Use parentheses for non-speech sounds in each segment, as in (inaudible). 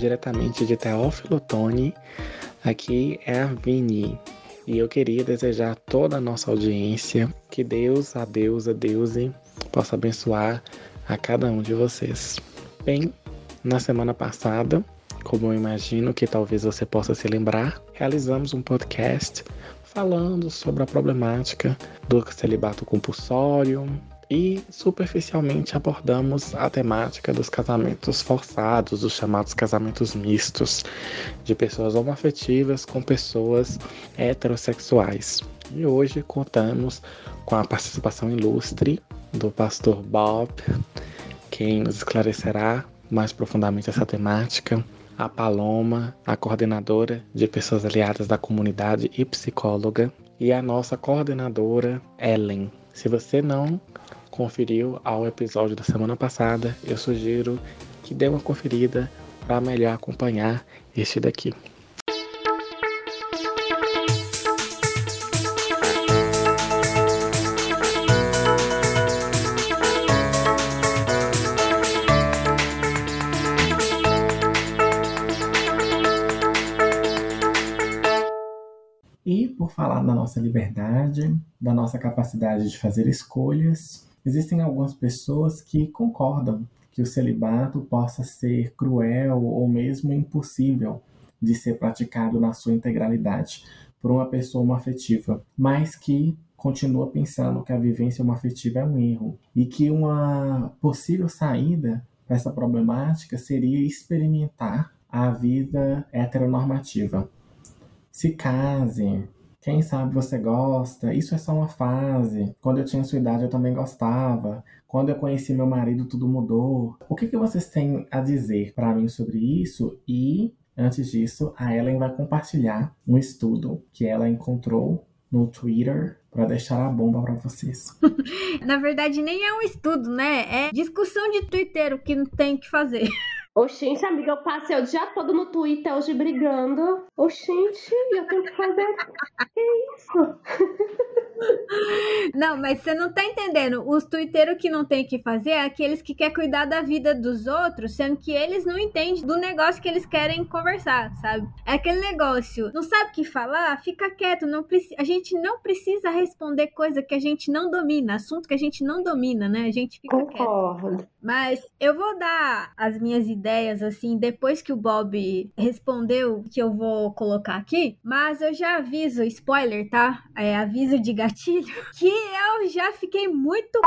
diretamente de Teófilo Tony. Aqui é a Vini. E eu queria desejar a toda a nossa audiência que Deus, a Deus, a Deus possa abençoar a cada um de vocês. Bem, na semana passada, como eu imagino que talvez você possa se lembrar, realizamos um podcast falando sobre a problemática do celibato compulsório, e superficialmente abordamos a temática dos casamentos forçados, os chamados casamentos mistos, de pessoas homoafetivas com pessoas heterossexuais. E hoje contamos com a participação ilustre do pastor Bob, quem nos esclarecerá mais profundamente essa temática, a Paloma, a coordenadora de pessoas aliadas da comunidade e psicóloga, e a nossa coordenadora Ellen. Se você não conferiu ao episódio da semana passada, eu sugiro que dê uma conferida para melhor acompanhar este daqui. E por falar da nossa liberdade, da nossa capacidade de fazer escolhas, Existem algumas pessoas que concordam que o celibato possa ser cruel ou mesmo impossível de ser praticado na sua integralidade por uma pessoa afetiva, mas que continua pensando que a vivência afetiva é um erro e que uma possível saída para essa problemática seria experimentar a vida heteronormativa. Se case, quem sabe você gosta, isso é só uma fase. Quando eu tinha sua idade, eu também gostava. Quando eu conheci meu marido, tudo mudou. O que, que vocês têm a dizer para mim sobre isso? E, antes disso, a Ellen vai compartilhar um estudo que ela encontrou no Twitter para deixar a bomba para vocês. (laughs) Na verdade, nem é um estudo, né? É discussão de Twitter o que tem que fazer. Oxente, amiga, eu passei o dia todo no Twitter hoje brigando. Oxente, eu tenho que fazer. Que isso? (laughs) Não, mas você não tá entendendo. Os twitteiros que não tem que fazer é aqueles que querem cuidar da vida dos outros, sendo que eles não entendem do negócio que eles querem conversar, sabe? É aquele negócio, não sabe o que falar? Fica quieto. Não preci... A gente não precisa responder coisa que a gente não domina, assunto que a gente não domina, né? A gente fica Concordo. quieto. Mas eu vou dar as minhas ideias, assim, depois que o Bob respondeu que eu vou colocar aqui. Mas eu já aviso, spoiler, tá? É aviso de gatilho, (laughs) que eu já fiquei muito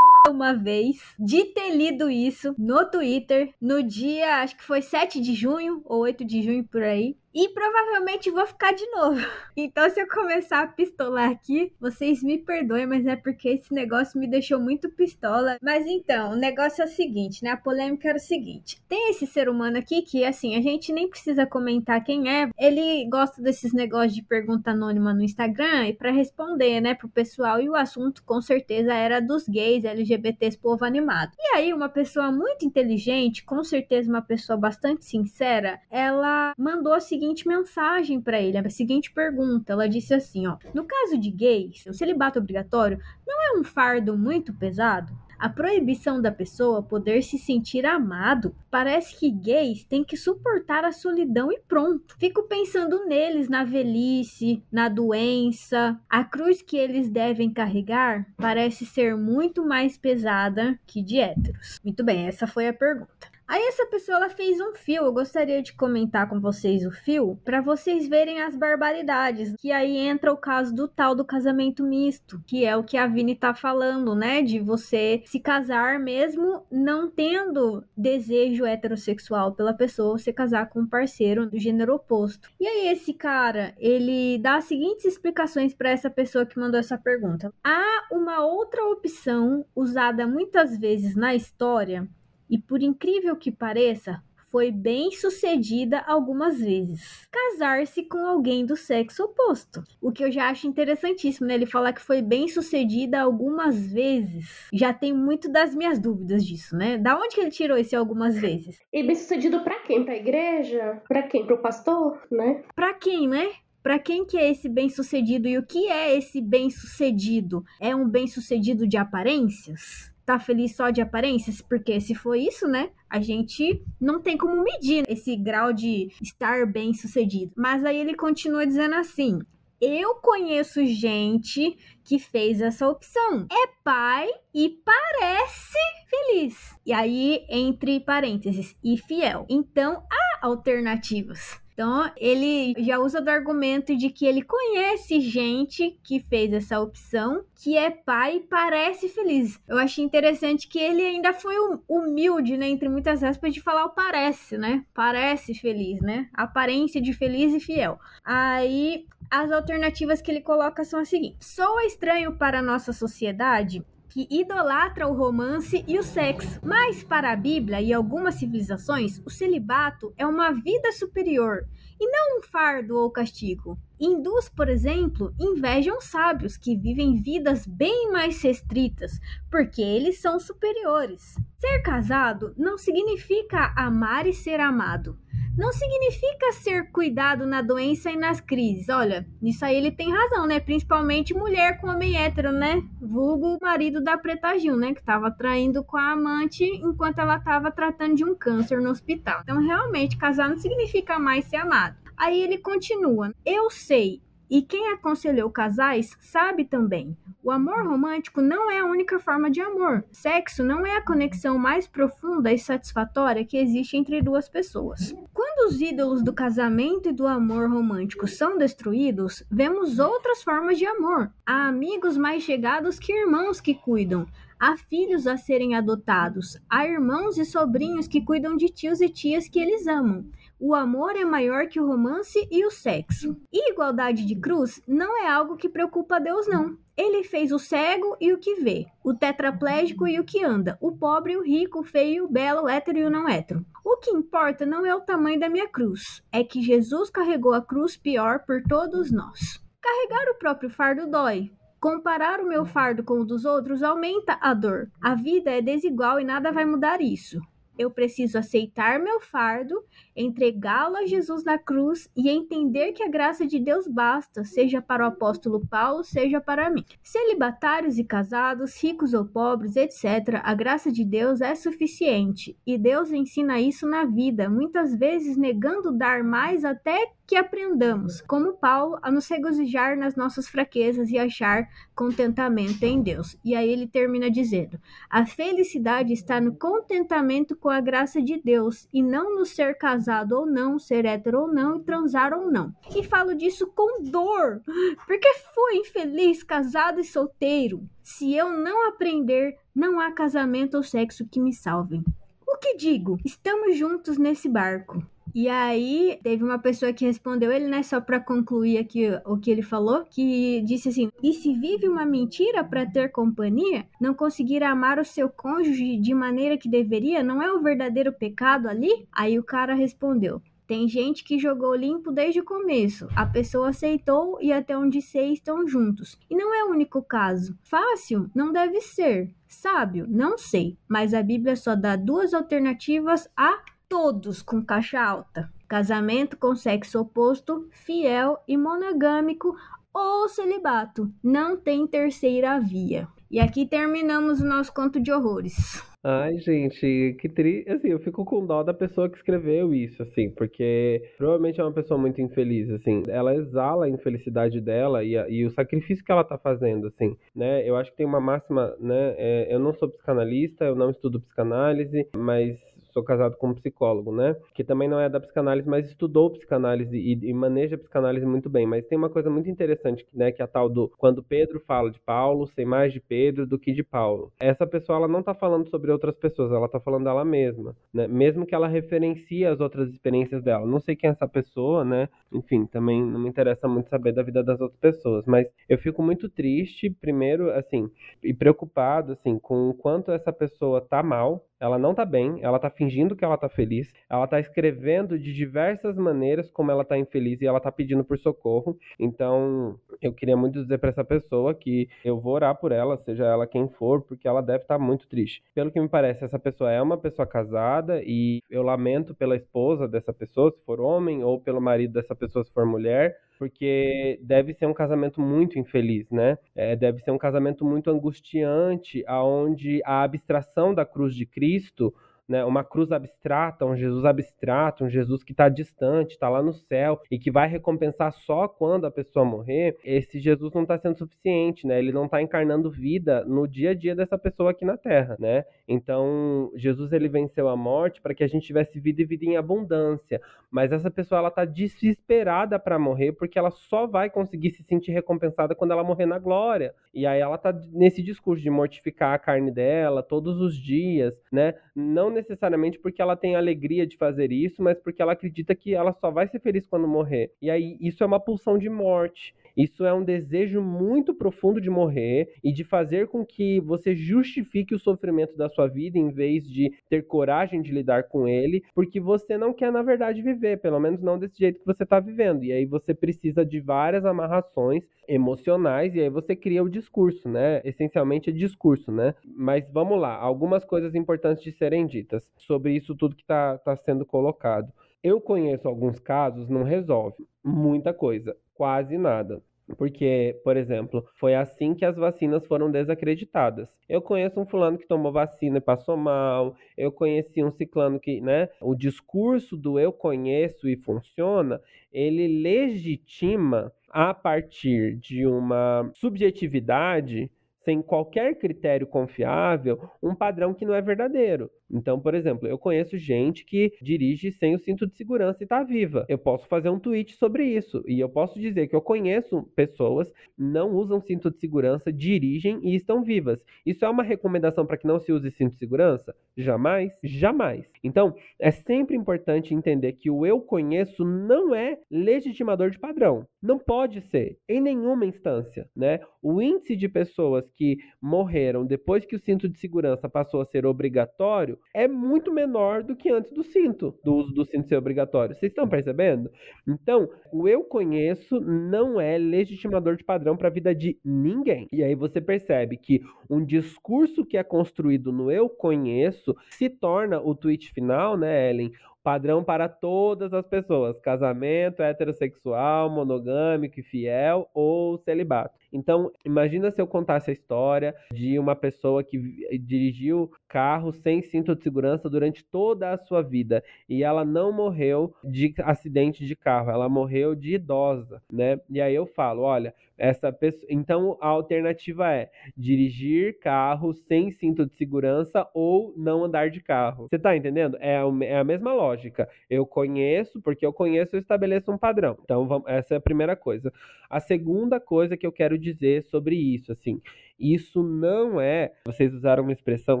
uma vez de ter lido isso no Twitter no dia, acho que foi 7 de junho ou 8 de junho por aí. E provavelmente vou ficar de novo. (laughs) Então, se eu começar a pistolar aqui, vocês me perdoem, mas é porque esse negócio me deixou muito pistola. Mas então, o negócio é o seguinte, né? A polêmica era o seguinte: tem esse ser humano aqui que, assim, a gente nem precisa comentar quem é. Ele gosta desses negócios de pergunta anônima no Instagram e para responder, né, pro pessoal. E o assunto, com certeza, era dos gays, LGBTs, povo animado. E aí, uma pessoa muito inteligente, com certeza uma pessoa bastante sincera, ela mandou a seguinte seguinte mensagem para ele, a seguinte pergunta. Ela disse assim, ó: "No caso de gays, o celibato obrigatório não é um fardo muito pesado?" A proibição da pessoa poder se sentir amado parece que gays têm que suportar a solidão e pronto. Fico pensando neles na velhice, na doença. A cruz que eles devem carregar parece ser muito mais pesada que de héteros. Muito bem, essa foi a pergunta. Aí essa pessoa ela fez um fio, eu gostaria de comentar com vocês o fio para vocês verem as barbaridades. Que aí entra o caso do tal do casamento misto, que é o que a Vini tá falando, né, de você se casar mesmo não tendo desejo heterossexual pela pessoa, você casar com um parceiro do gênero oposto. E aí esse cara, ele dá as seguintes explicações para essa pessoa que mandou essa pergunta. Há uma outra opção usada muitas vezes na história e por incrível que pareça, foi bem sucedida algumas vezes. Casar-se com alguém do sexo oposto. O que eu já acho interessantíssimo, né? Ele falar que foi bem sucedida algumas vezes. Já tem muito das minhas dúvidas disso, né? Da onde que ele tirou esse algumas vezes? E bem sucedido para quem? Pra igreja? Para quem? Pro pastor, né? Para quem, né? Para quem que é esse bem-sucedido e o que é esse bem-sucedido? É um bem-sucedido de aparências? Tá feliz só de aparências? Porque se for isso, né? A gente não tem como medir esse grau de estar bem sucedido. Mas aí ele continua dizendo assim: eu conheço gente que fez essa opção. É pai e parece feliz. E aí, entre parênteses, e fiel. Então, há alternativas. Então, ele já usa do argumento de que ele conhece gente que fez essa opção, que é pai e parece feliz. Eu achei interessante que ele ainda foi humilde, né, entre muitas aspas, de falar o parece, né? Parece feliz, né? Aparência de feliz e fiel. Aí, as alternativas que ele coloca são as seguintes: soa estranho para a nossa sociedade que idolatra o romance e o sexo. Mas para a Bíblia e algumas civilizações, o celibato é uma vida superior e não um fardo ou castigo. Hindus, por exemplo, invejam sábios que vivem vidas bem mais restritas, porque eles são superiores. Ser casado não significa amar e ser amado não significa ser cuidado na doença e nas crises. Olha, nisso aí ele tem razão, né? Principalmente mulher com homem hétero, né? Vulgo marido da Preta Gil, né? Que tava traindo com a amante enquanto ela tava tratando de um câncer no hospital. Então, realmente, casar não significa mais ser amado. Aí ele continua: Eu sei, e quem aconselhou casais sabe também. O amor romântico não é a única forma de amor. Sexo não é a conexão mais profunda e satisfatória que existe entre duas pessoas. Quando os ídolos do casamento e do amor romântico são destruídos, vemos outras formas de amor. Há amigos mais chegados que irmãos que cuidam. Há filhos a serem adotados. Há irmãos e sobrinhos que cuidam de tios e tias que eles amam o amor é maior que o romance e o sexo. E igualdade de cruz não é algo que preocupa Deus, não. Ele fez o cego e o que vê, o tetraplégico e o que anda, o pobre o rico, o feio, o belo, o hétero e o não hétero. O que importa não é o tamanho da minha cruz, é que Jesus carregou a cruz pior por todos nós. Carregar o próprio fardo dói, Comparar o meu fardo com o dos outros aumenta a dor. A vida é desigual e nada vai mudar isso eu preciso aceitar meu fardo, entregá-lo a Jesus na cruz e entender que a graça de Deus basta, seja para o apóstolo Paulo, seja para mim. Celibatários e casados, ricos ou pobres, etc., a graça de Deus é suficiente e Deus ensina isso na vida, muitas vezes negando dar mais até que aprendamos, como Paulo, a nos regozijar nas nossas fraquezas e achar contentamento em Deus. E aí ele termina dizendo: a felicidade está no contentamento com a graça de Deus e não no ser casado ou não, ser hétero ou não e transar ou não. E falo disso com dor, porque fui infeliz casado e solteiro. Se eu não aprender, não há casamento ou sexo que me salvem. O que digo? Estamos juntos nesse barco. E aí, teve uma pessoa que respondeu ele, né, só para concluir aqui o que ele falou, que disse assim: "E se vive uma mentira para ter companhia, não conseguir amar o seu cônjuge de maneira que deveria, não é o verdadeiro pecado ali?" Aí o cara respondeu: tem gente que jogou limpo desde o começo. A pessoa aceitou e até onde sei estão juntos. E não é o único caso. Fácil? Não deve ser. Sábio? Não sei. Mas a Bíblia só dá duas alternativas a todos com caixa alta. Casamento com sexo oposto, fiel e monogâmico ou celibato. Não tem terceira via. E aqui terminamos o nosso conto de horrores. Ai, gente, que triste. Assim, eu fico com dó da pessoa que escreveu isso, assim, porque provavelmente é uma pessoa muito infeliz, assim. Ela exala a infelicidade dela e, a, e o sacrifício que ela tá fazendo, assim, né? Eu acho que tem uma máxima, né? É, eu não sou psicanalista, eu não estudo psicanálise, mas sou casado com um psicólogo, né? Que também não é da psicanálise, mas estudou psicanálise e, e maneja psicanálise muito bem. Mas tem uma coisa muito interessante, né? Que é a tal do quando Pedro fala de Paulo, sei mais de Pedro do que de Paulo. Essa pessoa ela não está falando sobre outras pessoas, ela está falando dela mesma, né? Mesmo que ela referencie as outras experiências dela. Não sei quem é essa pessoa, né? Enfim, também não me interessa muito saber da vida das outras pessoas, mas eu fico muito triste, primeiro, assim, e preocupado, assim, com o quanto essa pessoa tá mal, ela não tá bem, ela tá fingindo que ela tá feliz, ela tá escrevendo de diversas maneiras como ela tá infeliz e ela tá pedindo por socorro. Então, eu queria muito dizer para essa pessoa que eu vou orar por ela, seja ela quem for, porque ela deve estar tá muito triste. Pelo que me parece, essa pessoa é uma pessoa casada e eu lamento pela esposa dessa pessoa, se for homem, ou pelo marido dessa pessoa, se for mulher porque deve ser um casamento muito infeliz, né? É, deve ser um casamento muito angustiante, aonde a abstração da cruz de Cristo né, uma cruz abstrata, um Jesus abstrato, um Jesus que está distante, está lá no céu e que vai recompensar só quando a pessoa morrer, esse Jesus não está sendo suficiente, né? Ele não está encarnando vida no dia a dia dessa pessoa aqui na Terra, né? Então, Jesus ele venceu a morte para que a gente tivesse vida e vida em abundância, mas essa pessoa ela está desesperada para morrer porque ela só vai conseguir se sentir recompensada quando ela morrer na glória. E aí ela está nesse discurso de mortificar a carne dela todos os dias, né? Não necessariamente porque ela tem alegria de fazer isso, mas porque ela acredita que ela só vai ser feliz quando morrer. E aí isso é uma pulsão de morte. Isso é um desejo muito profundo de morrer e de fazer com que você justifique o sofrimento da sua vida em vez de ter coragem de lidar com ele, porque você não quer, na verdade, viver, pelo menos não desse jeito que você está vivendo. E aí você precisa de várias amarrações emocionais e aí você cria o discurso, né? Essencialmente é discurso, né? Mas vamos lá, algumas coisas importantes de serem ditas sobre isso tudo que está tá sendo colocado. Eu conheço alguns casos, não resolve muita coisa quase nada. Porque, por exemplo, foi assim que as vacinas foram desacreditadas. Eu conheço um fulano que tomou vacina e passou mal. Eu conheci um ciclano que, né? O discurso do eu conheço e funciona, ele legitima a partir de uma subjetividade sem qualquer critério confiável, um padrão que não é verdadeiro. Então, por exemplo, eu conheço gente que dirige sem o cinto de segurança e está viva. Eu posso fazer um tweet sobre isso. E eu posso dizer que eu conheço pessoas que não usam cinto de segurança, dirigem e estão vivas. Isso é uma recomendação para que não se use cinto de segurança? Jamais, jamais. Então, é sempre importante entender que o eu conheço não é legitimador de padrão. Não pode ser, em nenhuma instância, né? O índice de pessoas que morreram depois que o cinto de segurança passou a ser obrigatório é muito menor do que antes do cinto, do uso do cinto ser obrigatório. Vocês estão percebendo? Então, o eu conheço não é legitimador de padrão para a vida de ninguém. E aí você percebe que um discurso que é construído no eu conheço se torna o tweet final, né, Ellen? Padrão para todas as pessoas: casamento heterossexual, monogâmico e fiel ou celibato. Então, imagina se eu contasse a história de uma pessoa que dirigiu carro sem cinto de segurança durante toda a sua vida e ela não morreu de acidente de carro, ela morreu de idosa, né? E aí eu falo, olha, essa pessoa, então a alternativa é dirigir carro sem cinto de segurança ou não andar de carro. Você tá entendendo? É a, é a mesma lógica. Eu conheço, porque eu conheço, eu estabeleço um padrão. Então, essa é a primeira coisa. A segunda coisa que eu quero dizer sobre isso, assim, isso não é, vocês usaram uma expressão,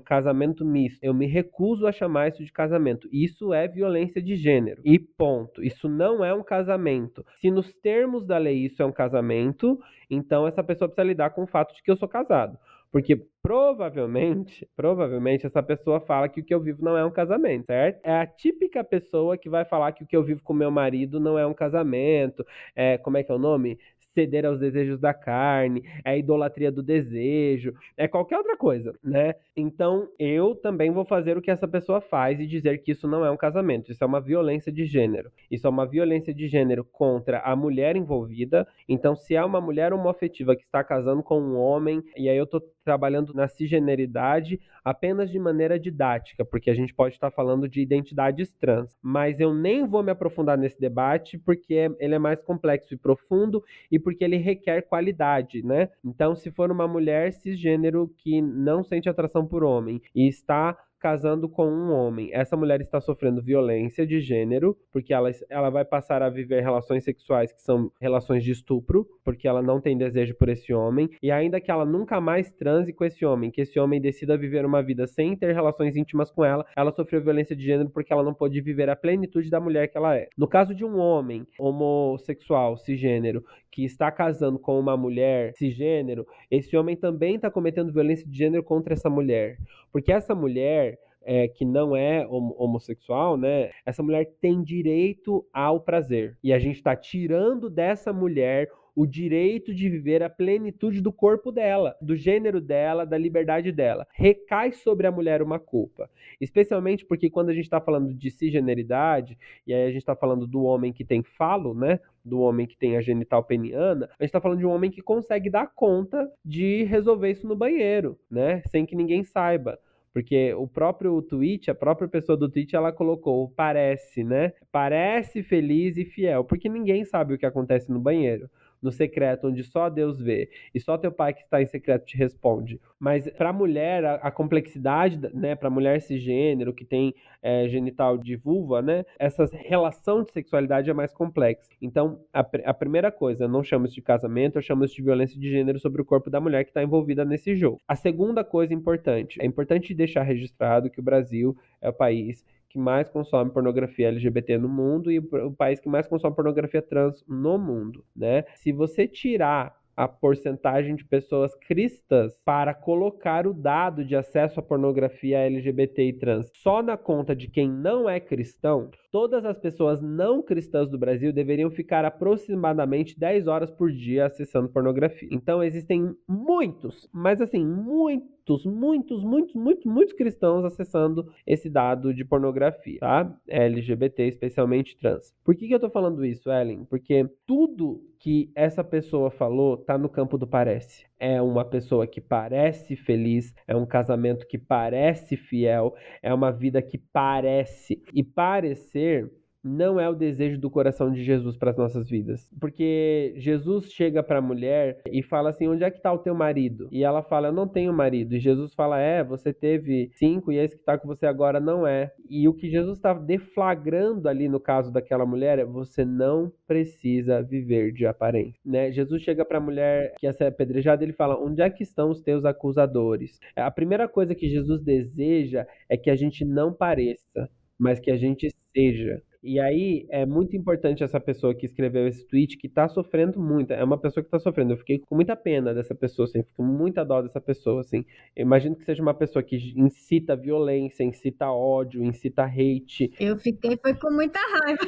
casamento misto. Eu me recuso a chamar isso de casamento. Isso é violência de gênero. E ponto. Isso não é um casamento. Se nos termos da lei isso é um casamento, então essa pessoa precisa lidar com o fato de que eu sou casado. Porque provavelmente, provavelmente essa pessoa fala que o que eu vivo não é um casamento, certo? É a típica pessoa que vai falar que o que eu vivo com meu marido não é um casamento. É, como é que é o nome? Ceder aos desejos da carne, é a idolatria do desejo, é qualquer outra coisa, né? Então, eu também vou fazer o que essa pessoa faz e dizer que isso não é um casamento, isso é uma violência de gênero. Isso é uma violência de gênero contra a mulher envolvida. Então, se é uma mulher homoafetiva que está casando com um homem, e aí eu tô trabalhando na cisgeneridade apenas de maneira didática, porque a gente pode estar falando de identidades trans, mas eu nem vou me aprofundar nesse debate porque ele é mais complexo e profundo e porque ele requer qualidade, né? Então, se for uma mulher cisgênero que não sente atração por homem e está casando com um homem. Essa mulher está sofrendo violência de gênero, porque ela, ela vai passar a viver relações sexuais que são relações de estupro, porque ela não tem desejo por esse homem, e ainda que ela nunca mais transe com esse homem, que esse homem decida viver uma vida sem ter relações íntimas com ela, ela sofreu violência de gênero porque ela não pôde viver a plenitude da mulher que ela é. No caso de um homem homossexual, cisgênero, que está casando com uma mulher cisgênero, esse homem também está cometendo violência de gênero contra essa mulher. Porque essa mulher é, que não é homossexual, né? Essa mulher tem direito ao prazer. E a gente está tirando dessa mulher o direito de viver a plenitude do corpo dela, do gênero dela, da liberdade dela. Recai sobre a mulher uma culpa. Especialmente porque quando a gente está falando de cisgeneridade, e aí a gente está falando do homem que tem falo, né? Do homem que tem a genital peniana, a gente está falando de um homem que consegue dar conta de resolver isso no banheiro, né? Sem que ninguém saiba. Porque o próprio tweet, a própria pessoa do tweet, ela colocou parece, né? Parece feliz e fiel, porque ninguém sabe o que acontece no banheiro no secreto, onde só Deus vê, e só teu pai que está em secreto te responde. Mas para a mulher, a, complexidade, né, para a mulher cisgênero, que tem é, genital de vulva, né, essa relação de sexualidade é mais complexa. Então, a, a primeira coisa, não chamo isso de casamento, eu chamo isso de violência de gênero sobre o corpo da mulher que está envolvida nesse jogo. A segunda coisa importante, é importante deixar registrado que o Brasil é o país que mais consome pornografia LGBT no mundo e o país que mais consome pornografia trans no mundo, né? Se você tirar a porcentagem de pessoas cristãs para colocar o dado de acesso à pornografia LGBT e trans só na conta de quem não é cristão, todas as pessoas não cristãs do Brasil deveriam ficar aproximadamente 10 horas por dia acessando pornografia. Então existem muitos, mas assim, muitos, muitos, muitos, muitos, muitos cristãos acessando esse dado de pornografia, tá? LGBT, especialmente trans. Por que, que eu tô falando isso, Ellen? Porque tudo que essa pessoa falou tá no campo do parece é uma pessoa que parece feliz, é um casamento que parece fiel, é uma vida que parece. E parecer não é o desejo do coração de Jesus para as nossas vidas. Porque Jesus chega para a mulher e fala assim: Onde é que está o teu marido? E ela fala: Eu não tenho marido. E Jesus fala: É, você teve cinco e esse que está com você agora não é. E o que Jesus está deflagrando ali no caso daquela mulher é: Você não precisa viver de aparência. Né? Jesus chega para a mulher que ia ser apedrejada ele fala: Onde é que estão os teus acusadores? A primeira coisa que Jesus deseja é que a gente não pareça, mas que a gente seja. E aí é muito importante essa pessoa que escreveu esse tweet que tá sofrendo muito. É uma pessoa que tá sofrendo. Eu fiquei com muita pena dessa pessoa, assim, fico com muita dó dessa pessoa, assim. Eu imagino que seja uma pessoa que incita violência, incita ódio, incita hate. Eu fiquei foi com muita raiva.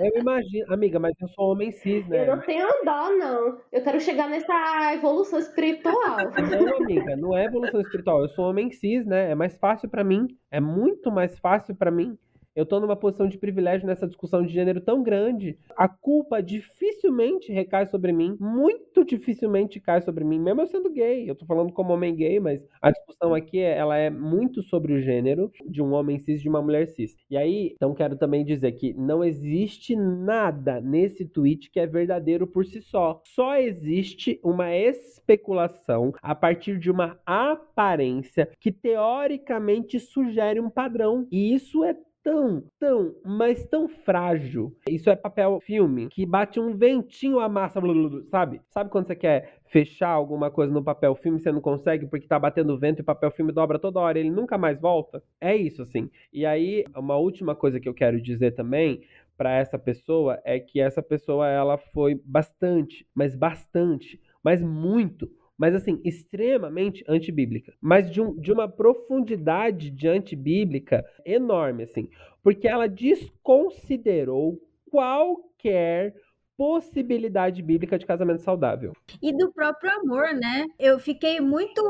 Eu imagino, amiga, mas eu sou homem cis, né? Eu não tenho dó, não. Eu quero chegar nessa evolução espiritual. (laughs) Não, amiga, não é evolução espiritual. Eu sou homem cis, né? É mais fácil para mim. É muito mais fácil para mim eu estou numa posição de privilégio nessa discussão de gênero tão grande. A culpa dificilmente recai sobre mim, muito dificilmente cai sobre mim, mesmo eu sendo gay. Eu estou falando como homem gay, mas a discussão aqui ela é muito sobre o gênero de um homem cis de uma mulher cis. E aí, então quero também dizer que não existe nada nesse tweet que é verdadeiro por si só. Só existe uma especulação a partir de uma aparência que teoricamente sugere um padrão. E isso é tão, tão, mas tão frágil. Isso é papel filme que bate um ventinho a massa, sabe? Sabe quando você quer fechar alguma coisa no papel filme e você não consegue porque tá batendo vento e o papel filme dobra toda hora, ele nunca mais volta? É isso assim. E aí, uma última coisa que eu quero dizer também para essa pessoa é que essa pessoa ela foi bastante, mas bastante, mas muito mas assim, extremamente antibíblica. Mas de, um, de uma profundidade de antibíblica enorme, assim. Porque ela desconsiderou qualquer possibilidade bíblica de casamento saudável. E do próprio amor, né? Eu fiquei muito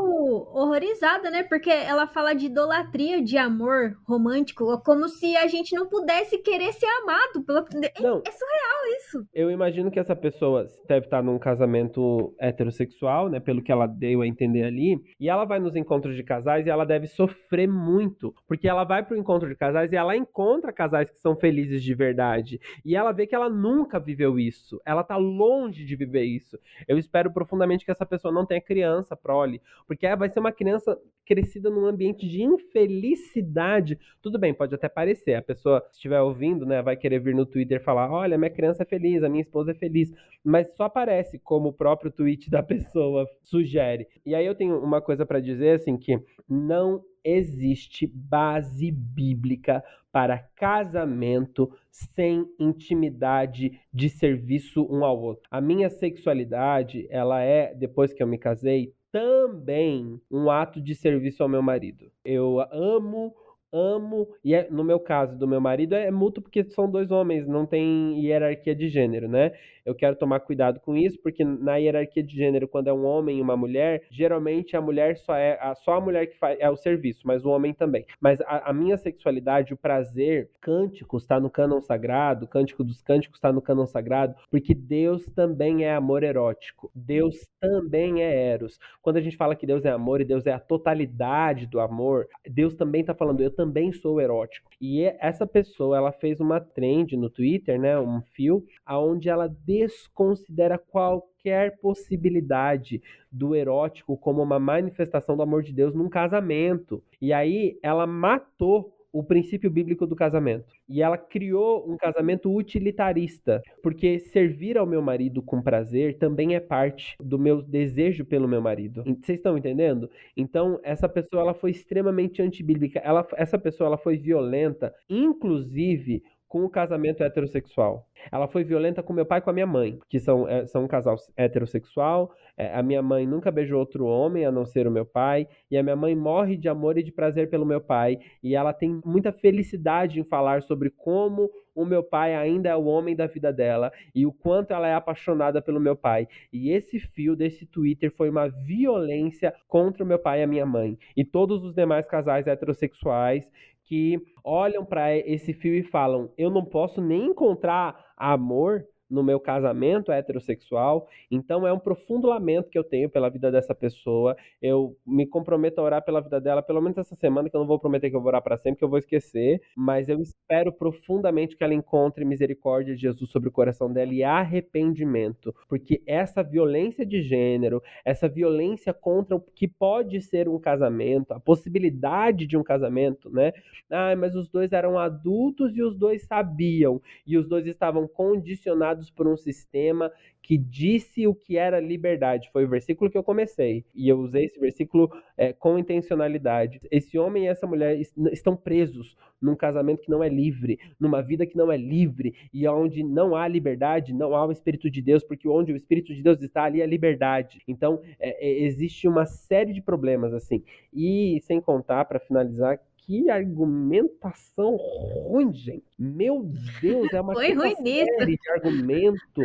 horrorizada, né? Porque ela fala de idolatria de amor romântico, como se a gente não pudesse querer ser amado. Pela... É, não, é surreal isso. Eu imagino que essa pessoa deve estar num casamento heterossexual, né? Pelo que ela deu a entender ali. E ela vai nos encontros de casais e ela deve sofrer muito. Porque ela vai pro encontro de casais e ela encontra casais que são felizes de verdade. E ela vê que ela nunca viveu isso Ela tá longe de viver isso. Eu espero profundamente que essa pessoa não tenha criança, prole, porque vai ser uma criança crescida num ambiente de infelicidade. Tudo bem, pode até parecer. A pessoa, se estiver ouvindo, né, vai querer vir no Twitter falar: olha, minha criança é feliz, a minha esposa é feliz. Mas só aparece como o próprio tweet da (laughs) pessoa sugere. E aí eu tenho uma coisa para dizer, assim, que não existe base bíblica para casamento sem intimidade de serviço um ao outro. A minha sexualidade, ela é, depois que eu me casei, também um ato de serviço ao meu marido. Eu amo amo, e é, no meu caso, do meu marido, é mútuo porque são dois homens, não tem hierarquia de gênero, né? Eu quero tomar cuidado com isso, porque na hierarquia de gênero, quando é um homem e uma mulher, geralmente a mulher só é a, só a mulher que faz é o serviço, mas o homem também. Mas a, a minha sexualidade, o prazer, cântico está no cânon sagrado, cântico dos cânticos está no cânon sagrado, porque Deus também é amor erótico. Deus também é eros. Quando a gente fala que Deus é amor e Deus é a totalidade do amor, Deus também está falando, eu também sou erótico. E essa pessoa, ela fez uma trend no Twitter, né, um fio, aonde ela desconsidera qualquer possibilidade do erótico como uma manifestação do amor de Deus num casamento. E aí ela matou o princípio bíblico do casamento. E ela criou um casamento utilitarista, porque servir ao meu marido com prazer também é parte do meu desejo pelo meu marido. Vocês estão entendendo? Então, essa pessoa ela foi extremamente antibíblica. Ela, essa pessoa ela foi violenta, inclusive com o casamento heterossexual. Ela foi violenta com meu pai e com a minha mãe, que são, é, são um casal heterossexual. É, a minha mãe nunca beijou outro homem a não ser o meu pai. E a minha mãe morre de amor e de prazer pelo meu pai. E ela tem muita felicidade em falar sobre como o meu pai ainda é o homem da vida dela e o quanto ela é apaixonada pelo meu pai. E esse fio desse Twitter foi uma violência contra o meu pai e a minha mãe. E todos os demais casais heterossexuais que olham para esse fio e falam: eu não posso nem encontrar amor no meu casamento heterossexual. Então é um profundo lamento que eu tenho pela vida dessa pessoa. Eu me comprometo a orar pela vida dela, pelo menos essa semana, que eu não vou prometer que eu vou orar para sempre, que eu vou esquecer, mas eu espero profundamente que ela encontre misericórdia de Jesus sobre o coração dela e arrependimento, porque essa violência de gênero, essa violência contra o que pode ser um casamento, a possibilidade de um casamento, né? Ah, mas os dois eram adultos e os dois sabiam, e os dois estavam condicionados por um sistema que disse o que era liberdade. Foi o versículo que eu comecei. E eu usei esse versículo é, com intencionalidade. Esse homem e essa mulher estão presos num casamento que não é livre, numa vida que não é livre, e onde não há liberdade, não há o Espírito de Deus, porque onde o Espírito de Deus está, ali é liberdade. Então, é, é, existe uma série de problemas assim. E sem contar, para finalizar, que argumentação ruim, gente. Meu Deus, é uma Foi ruim série nisso. de argumento.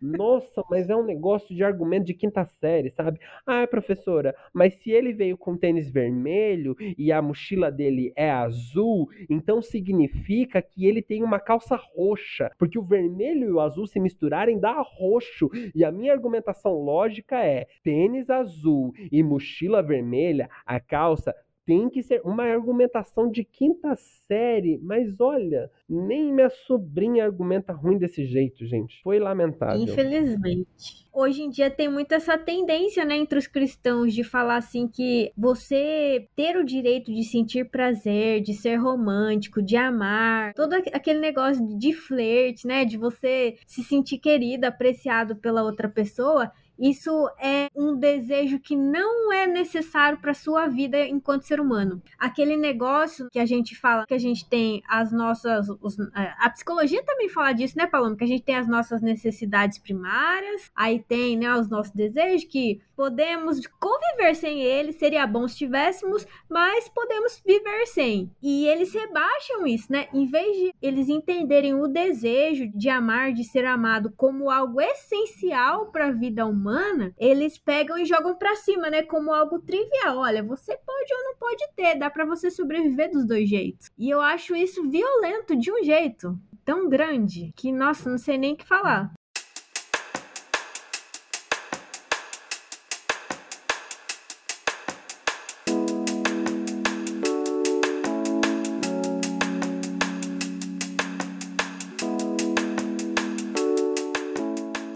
Nossa, mas é um negócio de argumento de quinta série, sabe? Ah, professora, mas se ele veio com tênis vermelho e a mochila dele é azul, então significa que ele tem uma calça roxa, porque o vermelho e o azul se misturarem dá roxo. E a minha argumentação lógica é: tênis azul e mochila vermelha, a calça tem que ser uma argumentação de quinta série, mas olha, nem minha sobrinha argumenta ruim desse jeito, gente. Foi lamentável. Infelizmente. Hoje em dia tem muito essa tendência, né, entre os cristãos de falar assim que você ter o direito de sentir prazer, de ser romântico, de amar, todo aquele negócio de flerte, né, de você se sentir querido, apreciado pela outra pessoa, isso é um desejo que não é necessário para sua vida enquanto ser humano. Aquele negócio que a gente fala que a gente tem as nossas. Os, é, a psicologia também fala disso, né, Paloma? Que a gente tem as nossas necessidades primárias, aí tem né, os nossos desejos, que podemos conviver sem eles, seria bom se tivéssemos, mas podemos viver sem. E eles rebaixam isso, né? Em vez de eles entenderem o desejo de amar, de ser amado como algo essencial para a vida humana humana, eles pegam e jogam para cima, né? Como algo trivial. Olha, você pode ou não pode ter, dá para você sobreviver dos dois jeitos. E eu acho isso violento de um jeito tão grande que, nossa, não sei nem o que falar.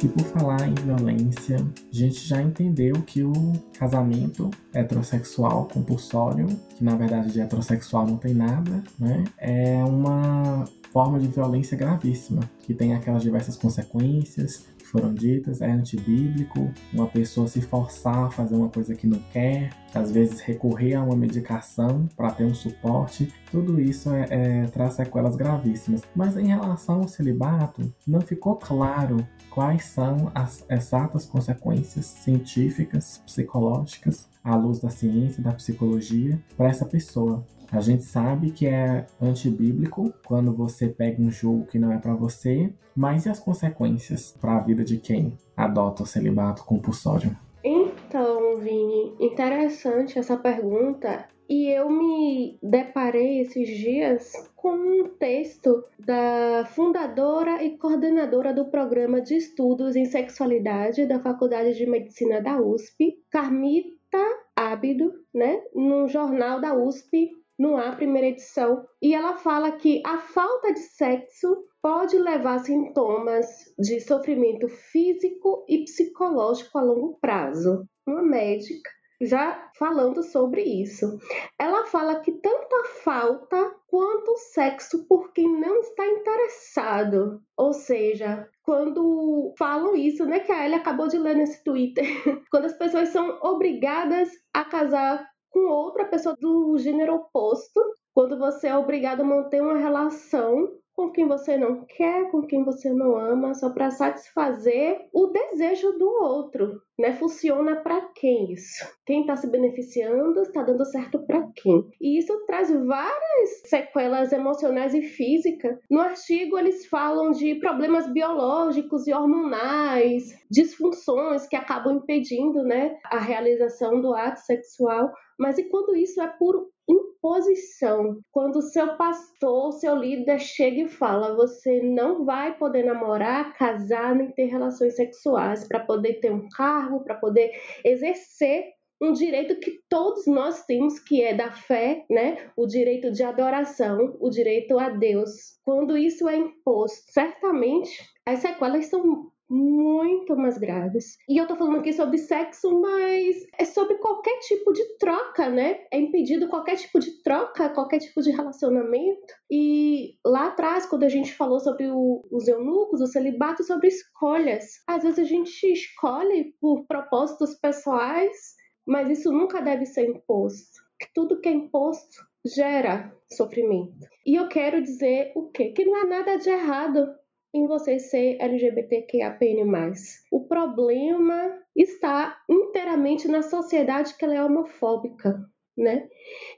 E por falar em violência, a gente já entendeu que o casamento heterossexual compulsório, que na verdade de heterossexual não tem nada, né? É uma forma de violência gravíssima, que tem aquelas diversas consequências, que foram ditas, é antibíblico, uma pessoa se forçar a fazer uma coisa que não quer, às vezes recorrer a uma medicação para ter um suporte, tudo isso é, é, traz sequelas gravíssimas. Mas em relação ao celibato, não ficou claro quais são as exatas consequências científicas, psicológicas, à luz da ciência, da psicologia, para essa pessoa. A gente sabe que é antibíblico quando você pega um jogo que não é para você, mas e as consequências para a vida de quem adota o celibato compulsório? Então, Vini, interessante essa pergunta. E eu me deparei esses dias com um texto da fundadora e coordenadora do programa de estudos em sexualidade da Faculdade de Medicina da USP, Carmita Ábido, né, no jornal da USP no A, primeira edição, e ela fala que a falta de sexo pode levar a sintomas de sofrimento físico e psicológico a longo prazo. Uma médica já falando sobre isso. Ela fala que tanto a falta quanto sexo por quem não está interessado. Ou seja, quando falam isso, né, que a Ellie acabou de ler nesse Twitter, (laughs) quando as pessoas são obrigadas a casar com outra pessoa do gênero oposto, quando você é obrigado a manter uma relação com quem você não quer, com quem você não ama, só para satisfazer o desejo do outro, né? Funciona para quem isso? Quem está se beneficiando está dando certo para quem? E isso traz várias sequelas emocionais e físicas. No artigo eles falam de problemas biológicos e hormonais, disfunções que acabam impedindo, né, a realização do ato sexual. Mas e quando isso é por imposição? Quando seu pastor, seu líder chega e fala: você não vai poder namorar, casar nem ter relações sexuais para poder ter um cargo, para poder exercer um direito que todos nós temos, que é da fé, né? O direito de adoração, o direito a Deus. Quando isso é imposto, certamente as sequelas são muito mais graves. E eu tô falando aqui sobre sexo, mas é sobre qualquer tipo de troca, né? É impedido qualquer tipo de troca, qualquer tipo de relacionamento. E lá atrás, quando a gente falou sobre o, os eunucos, o celibato, sobre escolhas, às vezes a gente escolhe por propósitos pessoais, mas isso nunca deve ser imposto. Tudo que é imposto gera sofrimento. E eu quero dizer o quê? Que não há nada de errado em você ser LGBTQAPN+. O problema está inteiramente na sociedade que ela é homofóbica, né?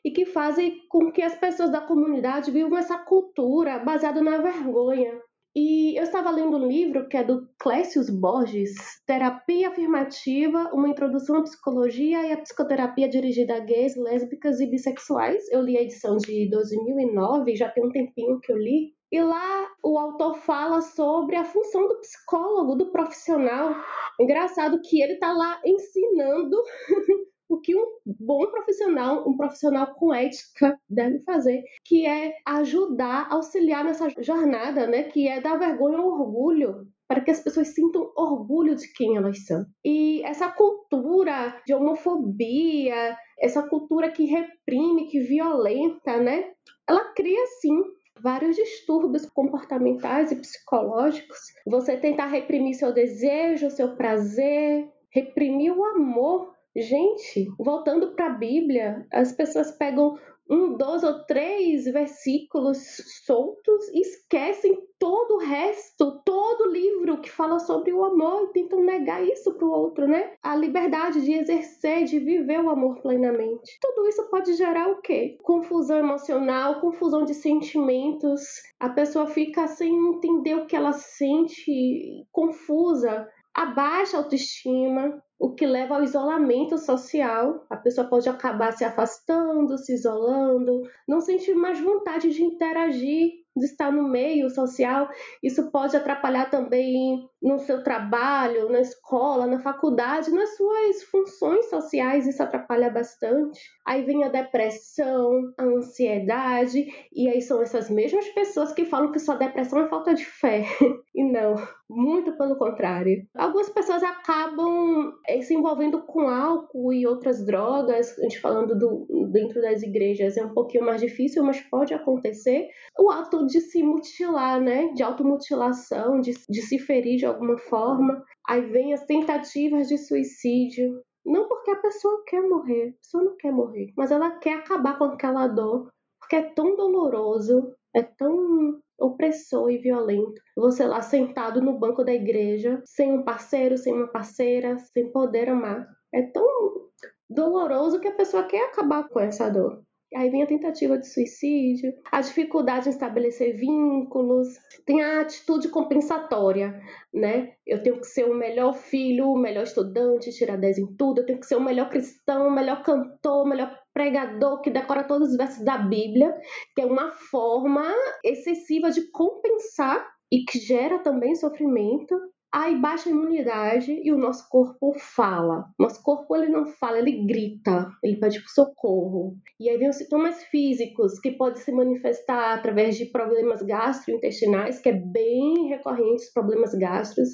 E que fazem com que as pessoas da comunidade vivam essa cultura baseada na vergonha. E eu estava lendo um livro que é do Clécius Borges, Terapia Afirmativa, uma introdução à psicologia e à psicoterapia dirigida a gays, lésbicas e bissexuais. Eu li a edição de 2009, já tem um tempinho que eu li. E lá o autor fala sobre a função do psicólogo, do profissional. Engraçado que ele está lá ensinando (laughs) o que um bom profissional, um profissional com ética, deve fazer, que é ajudar, auxiliar nessa jornada, né? Que é dar vergonha ao orgulho, para que as pessoas sintam orgulho de quem elas são. E essa cultura de homofobia, essa cultura que reprime, que violenta, né? Ela cria sim vários distúrbios comportamentais e psicológicos. Você tentar reprimir seu desejo, seu prazer, reprimir o amor. Gente, voltando para a Bíblia, as pessoas pegam um, dois ou três versículos soltos e esquecem todo o resto, todo o livro que fala sobre o amor e tentam negar isso para o outro, né? A liberdade de exercer, de viver o amor plenamente. Tudo isso pode gerar o quê? Confusão emocional, confusão de sentimentos. A pessoa fica sem entender o que ela sente, confusa, a baixa autoestima, o que leva ao isolamento social. A pessoa pode acabar se afastando, se isolando, não sentir mais vontade de interagir, de estar no meio social. Isso pode atrapalhar também no seu trabalho, na escola, na faculdade, nas suas funções sociais. Isso atrapalha bastante. Aí vem a depressão, a ansiedade, e aí são essas mesmas pessoas que falam que sua depressão é falta de fé. (laughs) E não, muito pelo contrário. Algumas pessoas acabam eh, se envolvendo com álcool e outras drogas. A gente falando do, dentro das igrejas é um pouquinho mais difícil, mas pode acontecer. O ato de se mutilar, né? De automutilação, de, de se ferir de alguma forma. Aí vem as tentativas de suicídio. Não porque a pessoa quer morrer, a pessoa não quer morrer, mas ela quer acabar com aquela dor, porque é tão doloroso, é tão opressor e violento. Você lá sentado no banco da igreja, sem um parceiro, sem uma parceira, sem poder amar. É tão doloroso que a pessoa quer acabar com essa dor. Aí vem a tentativa de suicídio, a dificuldade em estabelecer vínculos, tem a atitude compensatória, né? Eu tenho que ser o melhor filho, o melhor estudante, tirar 10 em tudo, eu tenho que ser o melhor cristão, o melhor cantor, o melhor pregador que decora todos os versos da Bíblia, que é uma forma excessiva de compensar e que gera também sofrimento aí baixa imunidade e o nosso corpo fala. Nosso corpo ele não fala, ele grita, ele pede por socorro. E aí vem os sintomas físicos que podem se manifestar através de problemas gastrointestinais, que é bem recorrente os problemas gastros,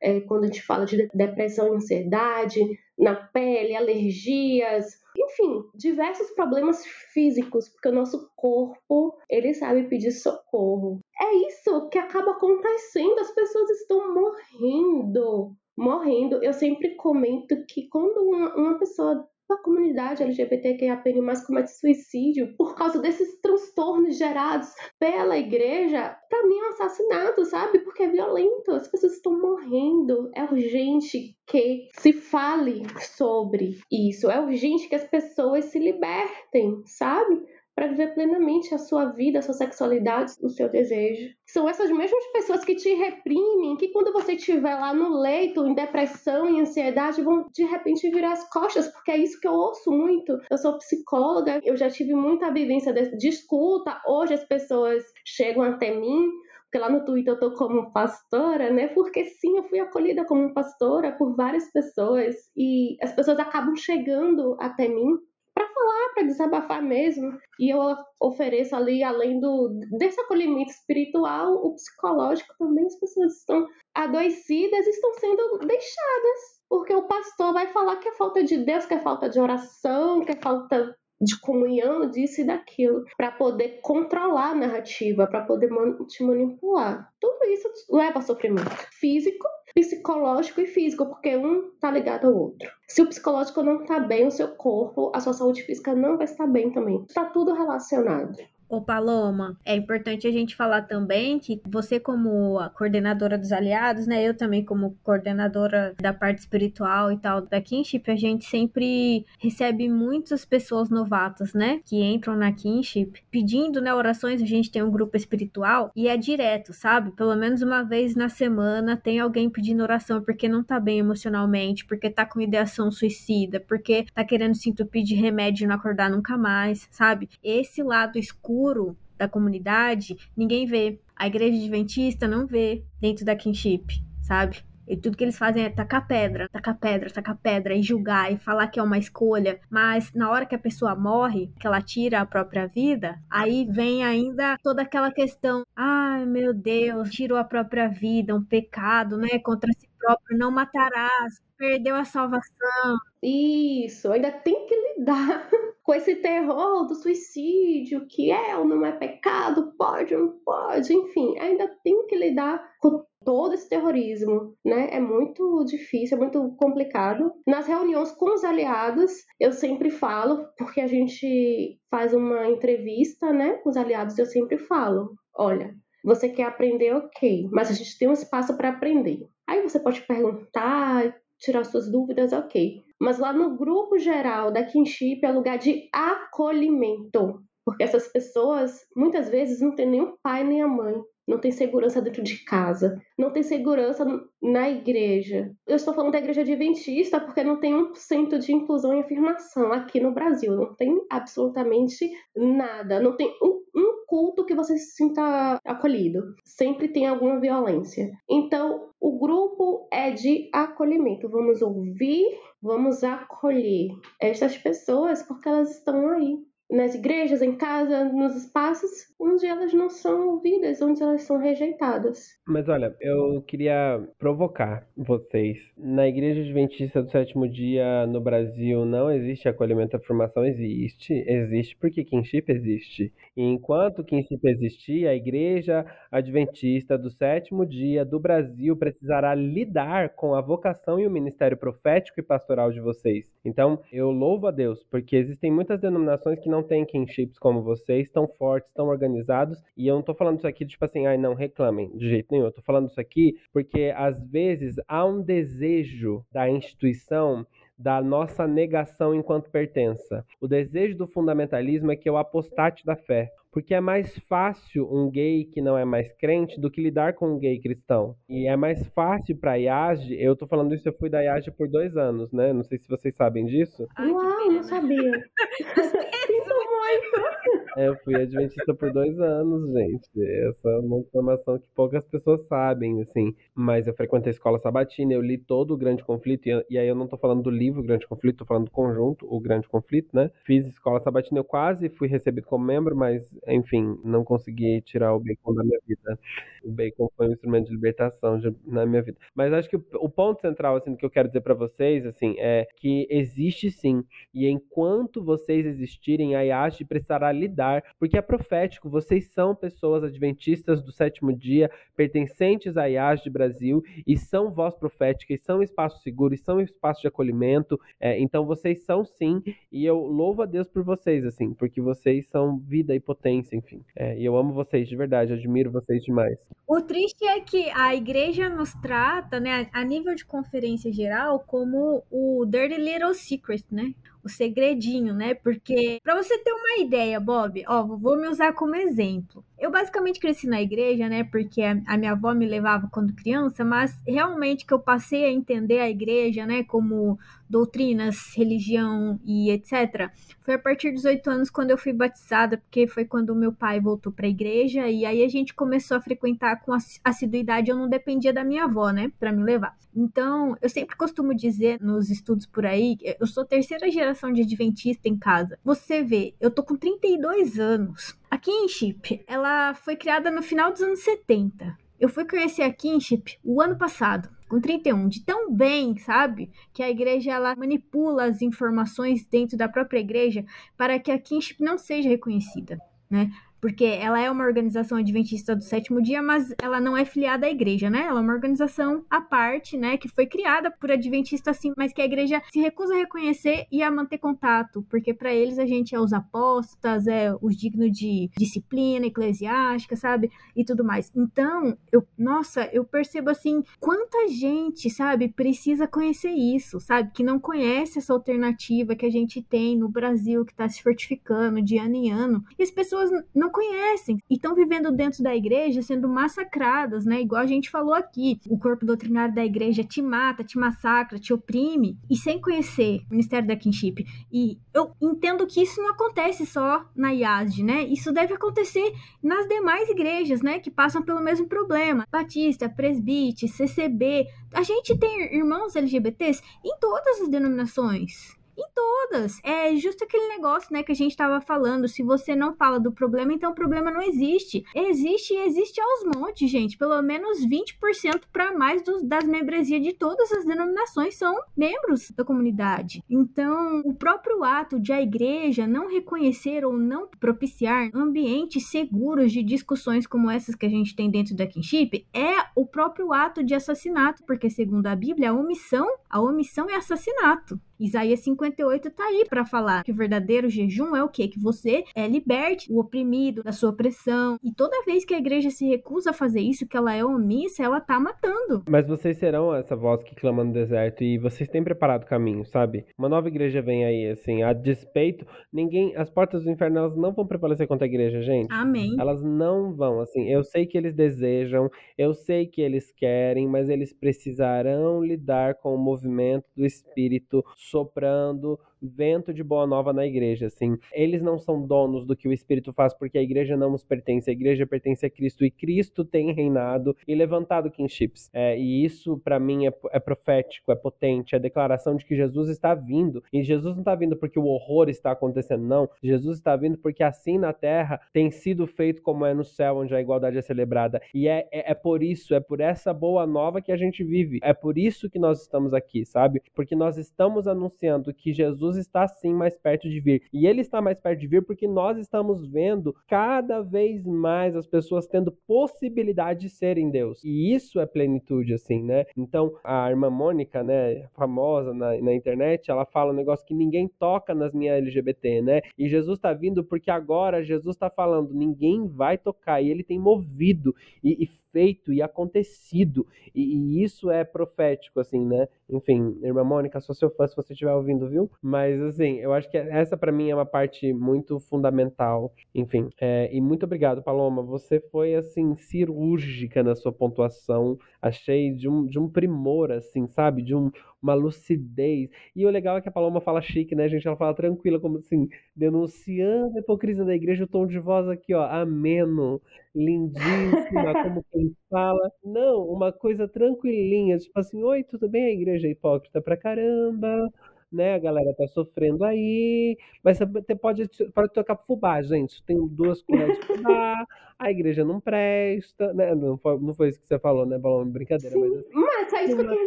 é, quando a gente fala de depressão e ansiedade, na pele, alergias, enfim, diversos problemas físicos, porque o nosso corpo, ele sabe pedir socorro. É isso que acaba acontecendo, as pessoas estão morrendo, morrendo. Eu sempre comento que quando uma, uma pessoa a comunidade LGBTQIA+, comete suicídio por causa desses transtornos gerados pela igreja, para mim é um assassinato, sabe? Porque é violento, as pessoas estão morrendo. É urgente que se fale sobre isso. É urgente que as pessoas se libertem, sabe? Para viver plenamente a sua vida, a sua sexualidade, o seu desejo. São essas mesmas pessoas que te reprimem, que quando você estiver lá no leito, em depressão, em ansiedade, vão de repente virar as costas, porque é isso que eu ouço muito. Eu sou psicóloga, eu já tive muita vivência de, de escuta. Hoje as pessoas chegam até mim porque lá no Twitter eu tô como pastora, né? Porque sim, eu fui acolhida como pastora por várias pessoas e as pessoas acabam chegando até mim para falar, para desabafar mesmo. E eu ofereço ali, além do desse acolhimento espiritual, o psicológico também. As pessoas estão adoecidas, estão sendo deixadas. Porque o pastor vai falar que é falta de Deus, que é falta de oração, que é falta de comunhão, disso e daquilo, para poder controlar a narrativa, para poder te manipular. Tudo isso leva a sofrimento físico, psicológico e físico, porque um tá ligado ao outro. Se o psicológico não tá bem, o seu corpo, a sua saúde física não vai estar bem também. Tá tudo relacionado. Ô Paloma, é importante a gente falar também que você como a coordenadora dos aliados, né, eu também como coordenadora da parte espiritual e tal da Kinship, a gente sempre recebe muitas pessoas novatas, né, que entram na Kinship pedindo, né, orações, a gente tem um grupo espiritual e é direto, sabe? Pelo menos uma vez na semana tem alguém pedindo oração porque não tá bem emocionalmente, porque tá com ideação suicida, porque tá querendo se entupir de remédio e não acordar nunca mais, sabe? Esse lado escuro futuro da comunidade, ninguém vê. A igreja adventista não vê dentro da kinship, sabe? E tudo que eles fazem é tacar pedra, tacar pedra, tacar pedra e julgar e falar que é uma escolha. Mas na hora que a pessoa morre, que ela tira a própria vida, aí vem ainda toda aquela questão: ai meu Deus, tirou a própria vida, um pecado, né? Contra si próprio, não matarás, perdeu a salvação. Isso, ainda tem que lidar (laughs) com esse terror do suicídio, que é ou não é pecado, pode ou não pode, enfim, ainda tem que lidar com todo esse terrorismo, né? É muito difícil, é muito complicado. Nas reuniões com os aliados, eu sempre falo, porque a gente faz uma entrevista, né, com os aliados, eu sempre falo, olha, você quer aprender, ok, mas a gente tem um espaço para aprender. Aí você pode perguntar, tirar suas dúvidas, ok. Mas lá no grupo geral da Kinship é lugar de acolhimento, porque essas pessoas muitas vezes não têm nem o pai nem a mãe, não tem segurança dentro de casa, não tem segurança na igreja. Eu estou falando da igreja adventista porque não tem um centro de inclusão e afirmação aqui no Brasil, não tem absolutamente nada, não tem um, um culto que você se sinta acolhido. Sempre tem alguma violência. Então, grupo é de acolhimento. Vamos ouvir, vamos acolher estas pessoas porque elas estão aí nas igrejas, em casa, nos espaços onde elas não são ouvidas, onde elas são rejeitadas. Mas olha, eu queria provocar vocês. Na Igreja Adventista do Sétimo Dia no Brasil não existe acolhimento à formação? Existe. Existe porque kinship existe. E enquanto kinship existir, a Igreja Adventista do Sétimo Dia do Brasil precisará lidar com a vocação e o ministério profético e pastoral de vocês. Então, eu louvo a Deus, porque existem muitas denominações que não têm kinships como vocês, tão fortes, tão organizados, e eu não tô falando isso aqui tipo assim, ai não reclamem, de jeito nenhum. Eu tô falando isso aqui porque às vezes há um desejo da instituição da nossa negação enquanto pertença. O desejo do fundamentalismo é que eu apostate da fé. Porque é mais fácil um gay que não é mais crente do que lidar com um gay cristão. E é mais fácil para a IAGE, eu tô falando isso, eu fui da IAGE por dois anos, né? Não sei se vocês sabem disso. Ai, Uau, não sabia. (laughs) Sinto muito. É, eu fui adventista por dois anos, gente. Essa é uma informação que poucas pessoas sabem, assim. Mas eu frequentei a escola sabatina, eu li todo o Grande Conflito, e aí eu não tô falando do livro Grande Conflito, tô falando do conjunto, o Grande Conflito, né? Fiz escola sabatina, eu quase fui recebido como membro, mas enfim, não consegui tirar o bacon da minha vida. O bacon foi um instrumento de libertação na minha vida. Mas acho que o, o ponto central assim que eu quero dizer para vocês assim é que existe sim e enquanto vocês existirem a IASH precisará lidar, porque é profético, vocês são pessoas adventistas do sétimo dia, pertencentes à IASH de Brasil e são voz profética, e são espaço seguro, e são espaço de acolhimento. É, então vocês são sim, e eu louvo a Deus por vocês assim, porque vocês são vida e potência enfim. É, e eu amo vocês de verdade, admiro vocês demais. O triste é que a igreja nos trata, né, a nível de conferência geral, como o Dirty Little Secret, né? O segredinho, né? Porque, para você ter uma ideia, Bob, ó, vou me usar como exemplo. Eu basicamente cresci na igreja, né? Porque a minha avó me levava quando criança, mas realmente que eu passei a entender a igreja, né? Como doutrinas, religião e etc. Foi a partir dos oito anos quando eu fui batizada, porque foi quando meu pai voltou para a igreja e aí a gente começou a frequentar com assiduidade. Eu não dependia da minha avó, né, para me levar. Então, eu sempre costumo dizer nos estudos por aí, eu sou terceira geração de adventista em casa. Você vê, eu tô com 32 anos. A Kinship, ela foi criada no final dos anos 70. Eu fui conhecer a Kinship o ano passado com 31, de tão bem, sabe? Que a igreja ela manipula as informações dentro da própria igreja para que a kinship não seja reconhecida, né? Porque ela é uma organização adventista do sétimo dia, mas ela não é filiada à igreja, né? Ela é uma organização à parte, né? Que foi criada por adventistas, sim, mas que a igreja se recusa a reconhecer e a manter contato, porque para eles a gente é os apóstolos, é os dignos de disciplina eclesiástica, sabe? E tudo mais. Então, eu, nossa, eu percebo assim, quanta gente, sabe, precisa conhecer isso, sabe? Que não conhece essa alternativa que a gente tem no Brasil, que está se fortificando de ano em ano. E as pessoas não conhecem e estão vivendo dentro da igreja sendo massacradas, né? Igual a gente falou aqui. O corpo doutrinário da igreja te mata, te massacra, te oprime e sem conhecer o ministério da kinship. E eu entendo que isso não acontece só na IASD, né? Isso deve acontecer nas demais igrejas, né? Que passam pelo mesmo problema. Batista, presbite, CCB. A gente tem irmãos LGBTs em todas as denominações. Em todas. É justo aquele negócio, né, que a gente estava falando. Se você não fala do problema, então o problema não existe. Existe e existe aos montes, gente. Pelo menos 20% para mais dos, das membresias de todas as denominações são membros da comunidade. Então, o próprio ato de a igreja não reconhecer ou não propiciar ambientes seguros de discussões como essas que a gente tem dentro da kinship é o próprio ato de assassinato, porque segundo a Bíblia, a omissão, a omissão é assassinato. Isaías 58 tá aí para falar que o verdadeiro jejum é o quê? Que você é, liberte o oprimido da sua opressão. E toda vez que a igreja se recusa a fazer isso, que ela é omissa, ela tá matando. Mas vocês serão essa voz que clama no deserto e vocês têm preparado o caminho, sabe? Uma nova igreja vem aí, assim, a despeito, ninguém, as portas do inferno elas não vão prevalecer contra a igreja, gente. Amém. Elas não vão, assim, eu sei que eles desejam, eu sei que eles querem, mas eles precisarão lidar com o movimento do espírito soprando vento de boa nova na igreja, assim. Eles não são donos do que o Espírito faz, porque a igreja não nos pertence, a igreja pertence a Cristo e Cristo tem reinado e levantado kinships. É, e isso, para mim, é, é, profético, é potente, é declaração de que Jesus está vindo. E Jesus não está vindo porque o horror está acontecendo, não. Jesus está vindo porque assim na terra tem sido feito como é no céu, onde a igualdade é celebrada. E é, é, é por isso, é por essa boa nova que a gente vive. É por isso que nós estamos aqui, sabe? Porque nós estamos anunciando que Jesus está sim mais perto de vir. E ele está mais perto de vir porque nós estamos vendo cada vez mais as pessoas tendo possibilidade de serem Deus. E isso é plenitude, assim, né? Então, a irmã Mônica, né, famosa na, na internet, ela fala um negócio que ninguém toca nas minhas LGBT, né? E Jesus está vindo porque agora Jesus está falando, ninguém vai tocar. E ele tem movido e, e feito e acontecido. E, e, isso é profético, assim, né? Enfim, irmã Mônica, sou seu fã se você estiver ouvindo, viu? Mas, assim, eu acho que essa para mim é uma parte muito fundamental. Enfim, é, e muito obrigado, Paloma. Você foi, assim, cirúrgica na sua pontuação. Achei de um, de um primor, assim, sabe? De um, uma lucidez. E o legal é que a Paloma fala chique, né, gente? Ela fala tranquila, como assim, denunciando a hipocrisia da igreja, o tom de voz aqui, ó, ameno, lindíssima, (laughs) como quem fala. Não, uma coisa tranquilinha, tipo assim, oi, tudo bem? A igreja é hipócrita pra caramba né? A galera tá sofrendo aí, mas você pode, pode tocar fubá, gente. Tem duas colheres de fubá, a igreja não presta, né? Não foi, não foi isso que você falou, né, Balão? Brincadeira, Sim, mas assim. Mas é isso que eu queria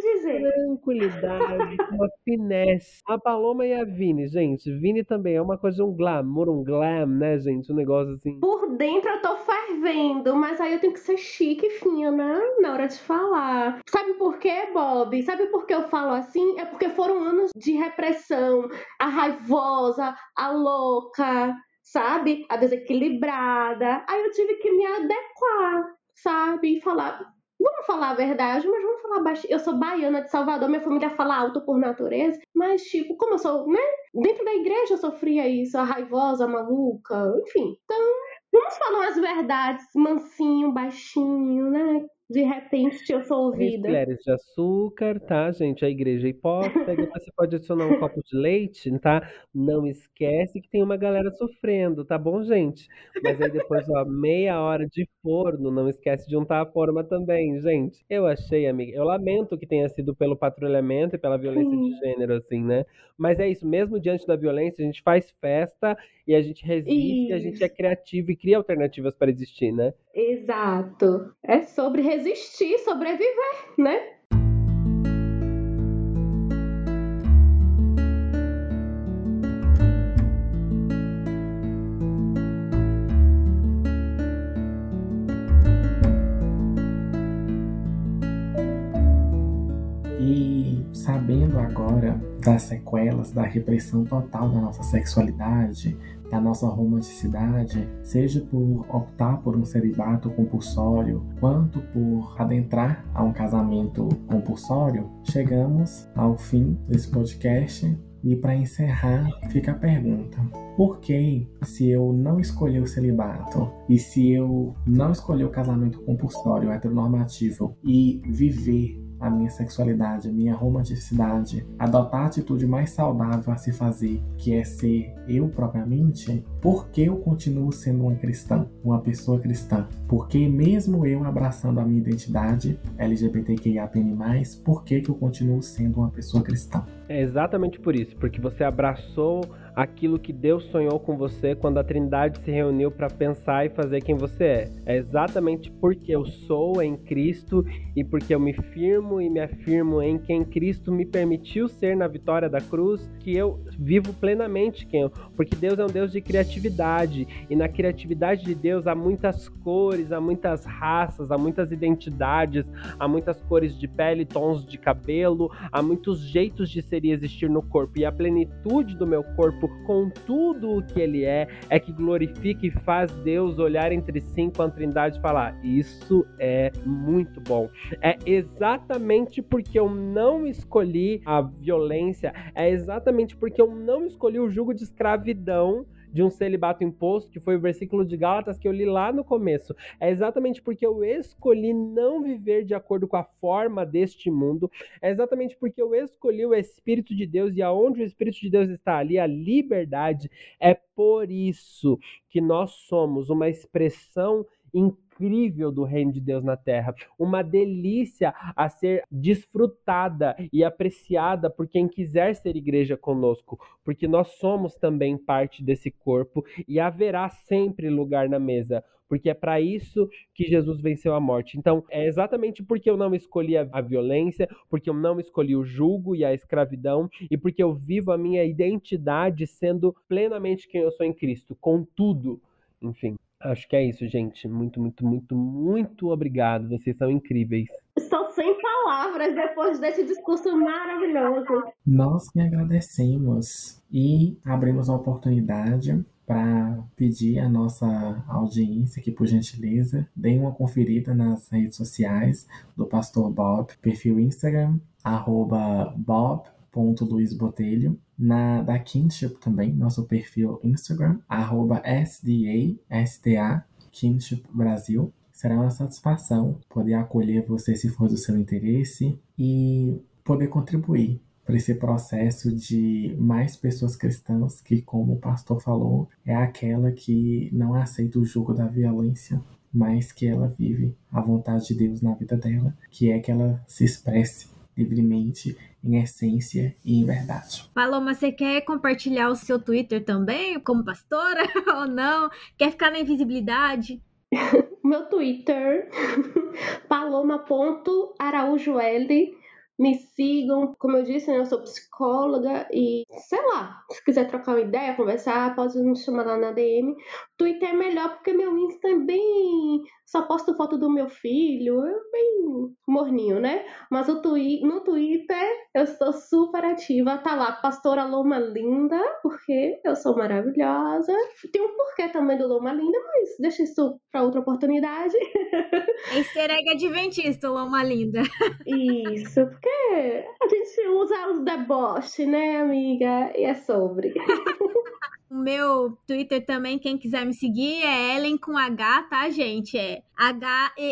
dizer. Tranquilidade, uma (laughs) finesse. A Paloma e a Vini, gente. Vini também é uma coisa, um glamour, um glam, né, gente? Um negócio assim. Por dentro eu tô fervendo, mas aí eu tenho que ser chique e fina na hora de falar. Sabe por quê, Bob? Sabe por que eu falo assim? É porque foram anos de repressão, a raivosa, a louca, sabe? A desequilibrada. Aí eu tive que me adequar, sabe? E falar. Vamos falar a verdade, mas vamos falar baixo. Eu sou baiana de Salvador, minha família fala alto por natureza, mas, tipo, como eu sou, né? Dentro da igreja eu sofria isso, a raivosa, a maluca, enfim. Então, vamos falar as verdades mansinho, baixinho, né? De repente eu sou ouvida. Colheres de açúcar, tá, gente? A igreja é hipócrita. Você pode adicionar um (laughs) copo de leite, tá? Não esquece que tem uma galera sofrendo, tá bom, gente? Mas aí depois, ó, meia hora de forno. Não esquece de untar a forma também, gente. Eu achei, amiga. Eu lamento que tenha sido pelo patrulhamento e pela violência Sim. de gênero, assim, né? Mas é isso, mesmo diante da violência, a gente faz festa e a gente resiste, a gente é criativo e cria alternativas para existir, né? Exato. É sobre resistir, sobreviver, né? E sabendo agora das sequelas da repressão total da nossa sexualidade, da nossa romanticidade, seja por optar por um celibato compulsório, quanto por adentrar a um casamento compulsório, chegamos ao fim desse podcast. E para encerrar, fica a pergunta: por que, se eu não escolher o celibato? E se eu não escolher o casamento compulsório heteronormativo e viver a minha sexualidade, a minha romanticidade, adotar a atitude mais saudável a se fazer, que é ser eu propriamente, por que eu continuo sendo uma cristã, uma pessoa cristã? Porque mesmo eu abraçando a minha identidade LGBTQIAPN+, por que, que eu continuo sendo uma pessoa cristã? É exatamente por isso, porque você abraçou aquilo que Deus sonhou com você quando a Trindade se reuniu para pensar e fazer quem você é. É exatamente porque eu sou em Cristo e porque eu me firmo e me afirmo em quem Cristo me permitiu ser na vitória da cruz que eu vivo plenamente quem eu, porque Deus é um Deus de criatividade e na criatividade de Deus há muitas cores, há muitas raças, há muitas identidades, há muitas cores de pele, tons de cabelo, há muitos jeitos de ser e existir no corpo e a plenitude do meu corpo com tudo o que ele é, é que glorifica e faz Deus olhar entre si enquanto Trindade e falar: Isso é muito bom. É exatamente porque eu não escolhi a violência, é exatamente porque eu não escolhi o jugo de escravidão de um celibato imposto, que foi o versículo de Gálatas que eu li lá no começo. É exatamente porque eu escolhi não viver de acordo com a forma deste mundo, é exatamente porque eu escolhi o Espírito de Deus e aonde o Espírito de Deus está ali, a liberdade. É por isso que nós somos uma expressão incrível do reino de Deus na terra, uma delícia a ser desfrutada e apreciada por quem quiser ser igreja conosco, porque nós somos também parte desse corpo e haverá sempre lugar na mesa, porque é para isso que Jesus venceu a morte. Então, é exatamente porque eu não escolhi a, violência, porque eu não escolhi o julgo e a escravidão, e porque eu vivo a minha identidade sendo plenamente quem eu sou em Cristo, com tudo, enfim. Acho que é isso, gente. Muito, muito, muito, muito obrigado. Vocês são incríveis. Estou sem palavras depois desse discurso maravilhoso. Nós que agradecemos e abrimos a oportunidade para pedir à nossa audiência que, por gentileza, deem uma conferida nas redes sociais do Pastor Bob, perfil Instagram, arroba Bob Botelho, na da Kinship também, nosso perfil Instagram, arroba SDA, Kinship Brasil. Será uma satisfação poder acolher você se for do seu interesse e poder contribuir para esse processo de mais pessoas cristãs que, como o pastor falou, é aquela que não aceita o jugo da violência, mas que ela vive a vontade de Deus na vida dela, que é que ela se expresse livremente, em essência e em verdade. Paloma, você quer compartilhar o seu Twitter também, como pastora (laughs) ou não? Quer ficar na invisibilidade? (laughs) Meu Twitter, (laughs) paloma.araújoL me sigam. Como eu disse, né, eu sou psicóloga e, sei lá, se quiser trocar uma ideia, conversar, pode me chamar lá na DM. Twitter é melhor porque meu Insta é bem. Só posto foto do meu filho, é bem morninho, né? Mas o twi no Twitter eu estou super ativa. Tá lá, Pastora Loma Linda, porque eu sou maravilhosa. Tem um porquê também do Loma Linda, mas deixa isso pra outra oportunidade. (laughs) Easter egg adventista, Loma Linda. (laughs) Isso, porque a gente usa os deboches, né, amiga? E é sobre. (laughs) O meu Twitter também, quem quiser me seguir, é Ellen com H, tá, gente? É H-E-L-E-N,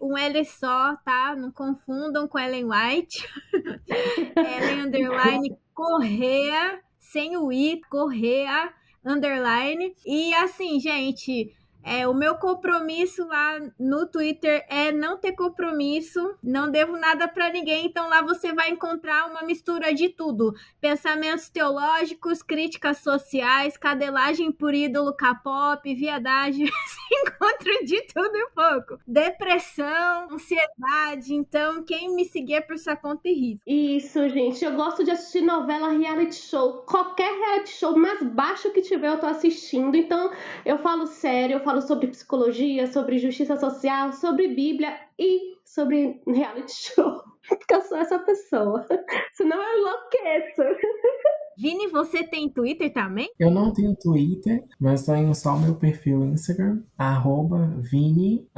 um L só, tá? Não confundam com Ellen White. (laughs) Ellen underline Correa, sem o I, Correa underline. E assim, gente, é, o meu compromisso lá no Twitter é não ter compromisso, não devo nada para ninguém, então lá você vai encontrar uma mistura de tudo: pensamentos teológicos, críticas sociais, cadelagem por ídolo, K-pop, viadagem, (laughs) encontro de tudo um pouco. Depressão, ansiedade, então quem me seguir é por sua conta e risco. Isso, gente, eu gosto de assistir novela, reality show, qualquer reality show mais baixo que tiver eu tô assistindo, então eu falo sério, eu falo falo sobre psicologia, sobre justiça social, sobre Bíblia e sobre reality (laughs) show. Porque eu sou essa pessoa. Senão eu enlouqueço. Vini, você tem Twitter também? Eu não tenho Twitter, mas tenho só meu perfil Instagram, arroba Vini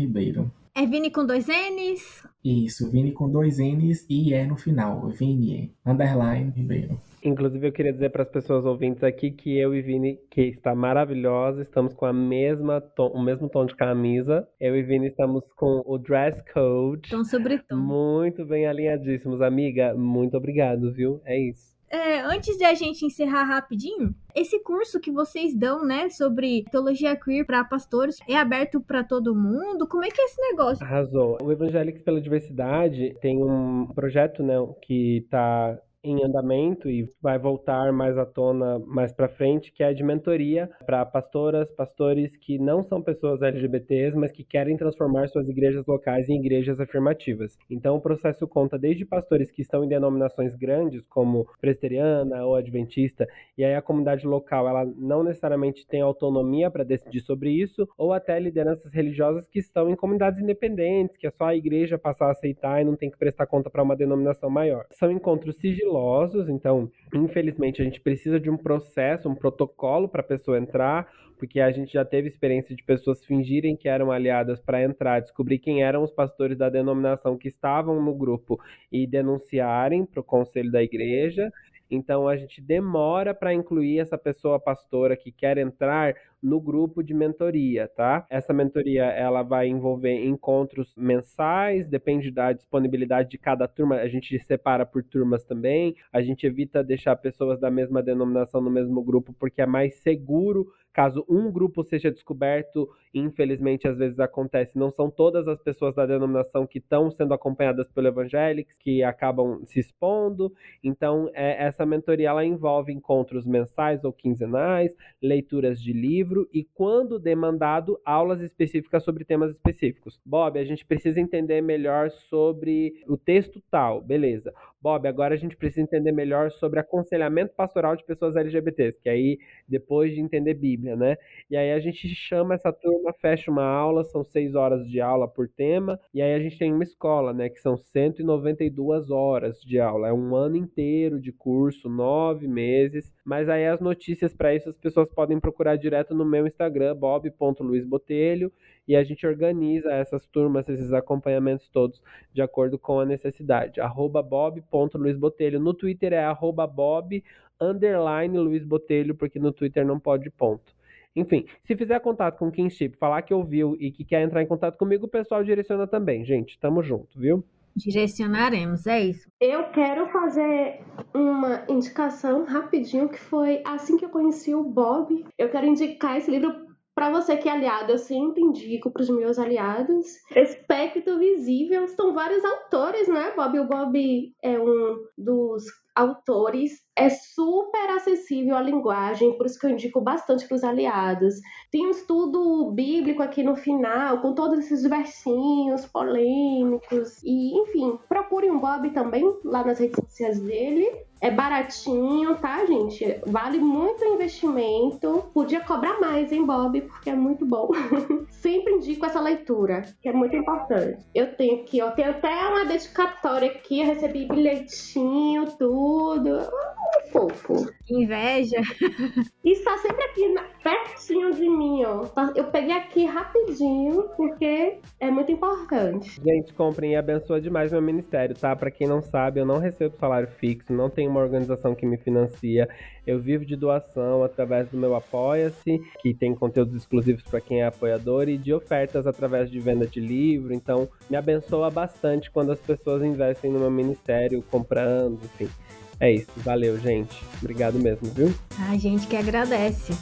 Ribeiro. É Vini com dois N's? Isso, Vini com dois N's e é no final, Vini, underline Ribeiro. Inclusive, eu queria dizer para as pessoas ouvintes aqui que eu e Vini, que está maravilhosa, estamos com a mesma tom, o mesmo tom de camisa. Eu e Vini estamos com o dress code. Tom sobre tom. Muito bem alinhadíssimos, amiga. Muito obrigado, viu? É isso. É, antes de a gente encerrar rapidinho, esse curso que vocês dão, né, sobre teologia queer para pastores, é aberto para todo mundo? Como é que é esse negócio? Arrasou. O Evangelics pela Diversidade tem um projeto, né, que está em andamento e vai voltar mais à tona mais para frente, que é de mentoria para pastoras, pastores que não são pessoas LGBTs, mas que querem transformar suas igrejas locais em igrejas afirmativas. Então o processo conta desde pastores que estão em denominações grandes, como presbiteriana ou adventista, e aí a comunidade local ela não necessariamente tem autonomia para decidir sobre isso, ou até lideranças religiosas que estão em comunidades independentes, que é só a igreja passar a aceitar e não tem que prestar conta para uma denominação maior. São encontros sigilosos sigilosos, então, infelizmente, a gente precisa de um processo, um protocolo para a pessoa entrar, porque a gente já teve experiência de pessoas fingirem que eram aliadas para entrar, descobrir quem eram os pastores da denominação que estavam no grupo e denunciarem para o conselho da igreja. Então a gente demora para incluir essa pessoa pastora que quer entrar no grupo de mentoria, tá? Essa mentoria ela vai envolver encontros mensais, depende da disponibilidade de cada turma, a gente separa por turmas também. A gente evita deixar pessoas da mesma denominação no mesmo grupo porque é mais seguro caso um grupo seja descoberto, infelizmente às vezes acontece, não são todas as pessoas da denominação que estão sendo acompanhadas pelo Evangelics que acabam se expondo. Então, é, essa mentoria ela envolve encontros mensais ou quinzenais, leituras de livro e, quando demandado, aulas específicas sobre temas específicos. Bob, a gente precisa entender melhor sobre o texto tal, beleza. Bob, agora a gente precisa entender melhor sobre aconselhamento pastoral de pessoas LGBTs, que aí depois de entender Bíblia, né? E aí a gente chama essa turma, fecha uma aula, são seis horas de aula por tema, e aí a gente tem uma escola, né? Que são 192 horas de aula, é um ano inteiro de curso, nove meses. Mas aí as notícias para isso as pessoas podem procurar direto no meu Instagram, bob.luizbotelho, e a gente organiza essas turmas, esses acompanhamentos todos de acordo com a necessidade. Arroba bob.luizbotelho. No Twitter é arroba bob underline Luiz Botelho, porque no Twitter não pode ponto. Enfim, se fizer contato com o Kinship, falar que ouviu e que quer entrar em contato comigo, o pessoal direciona também, gente. Tamo junto, viu? Direcionaremos, é isso. Eu quero fazer uma indicação rapidinho, que foi assim que eu conheci o Bob. Eu quero indicar esse livro para você que é aliado, eu sempre indico para os meus aliados. Espectro Visível, são vários autores, né? Bob o Bob é um dos autores. É super acessível a linguagem, por isso que eu indico bastante para os aliados. Tem um estudo bíblico aqui no final, com todos esses versinhos polêmicos. E, enfim, procure um Bob também lá nas redes sociais dele. É baratinho, tá, gente? Vale muito o investimento. Podia cobrar mais, hein, Bob? Porque é muito bom. (laughs) Sempre indico essa leitura, que é muito importante. Eu tenho aqui, ó, tem até uma dedicatória aqui, eu recebi bilhetinho, tudo. Ah, fofo. Inveja. (laughs) E está sempre aqui pertinho de mim, ó. Tá, eu peguei aqui rapidinho, porque é muito importante. Gente, comprem e abençoa demais meu ministério, tá? Para quem não sabe, eu não recebo salário fixo, não tenho uma organização que me financia. Eu vivo de doação através do meu Apoia-se, que tem conteúdos exclusivos para quem é apoiador, e de ofertas através de venda de livro. Então, me abençoa bastante quando as pessoas investem no meu ministério, comprando, enfim. É isso. Valeu, gente. Obrigado mesmo, viu? A gente que agradece.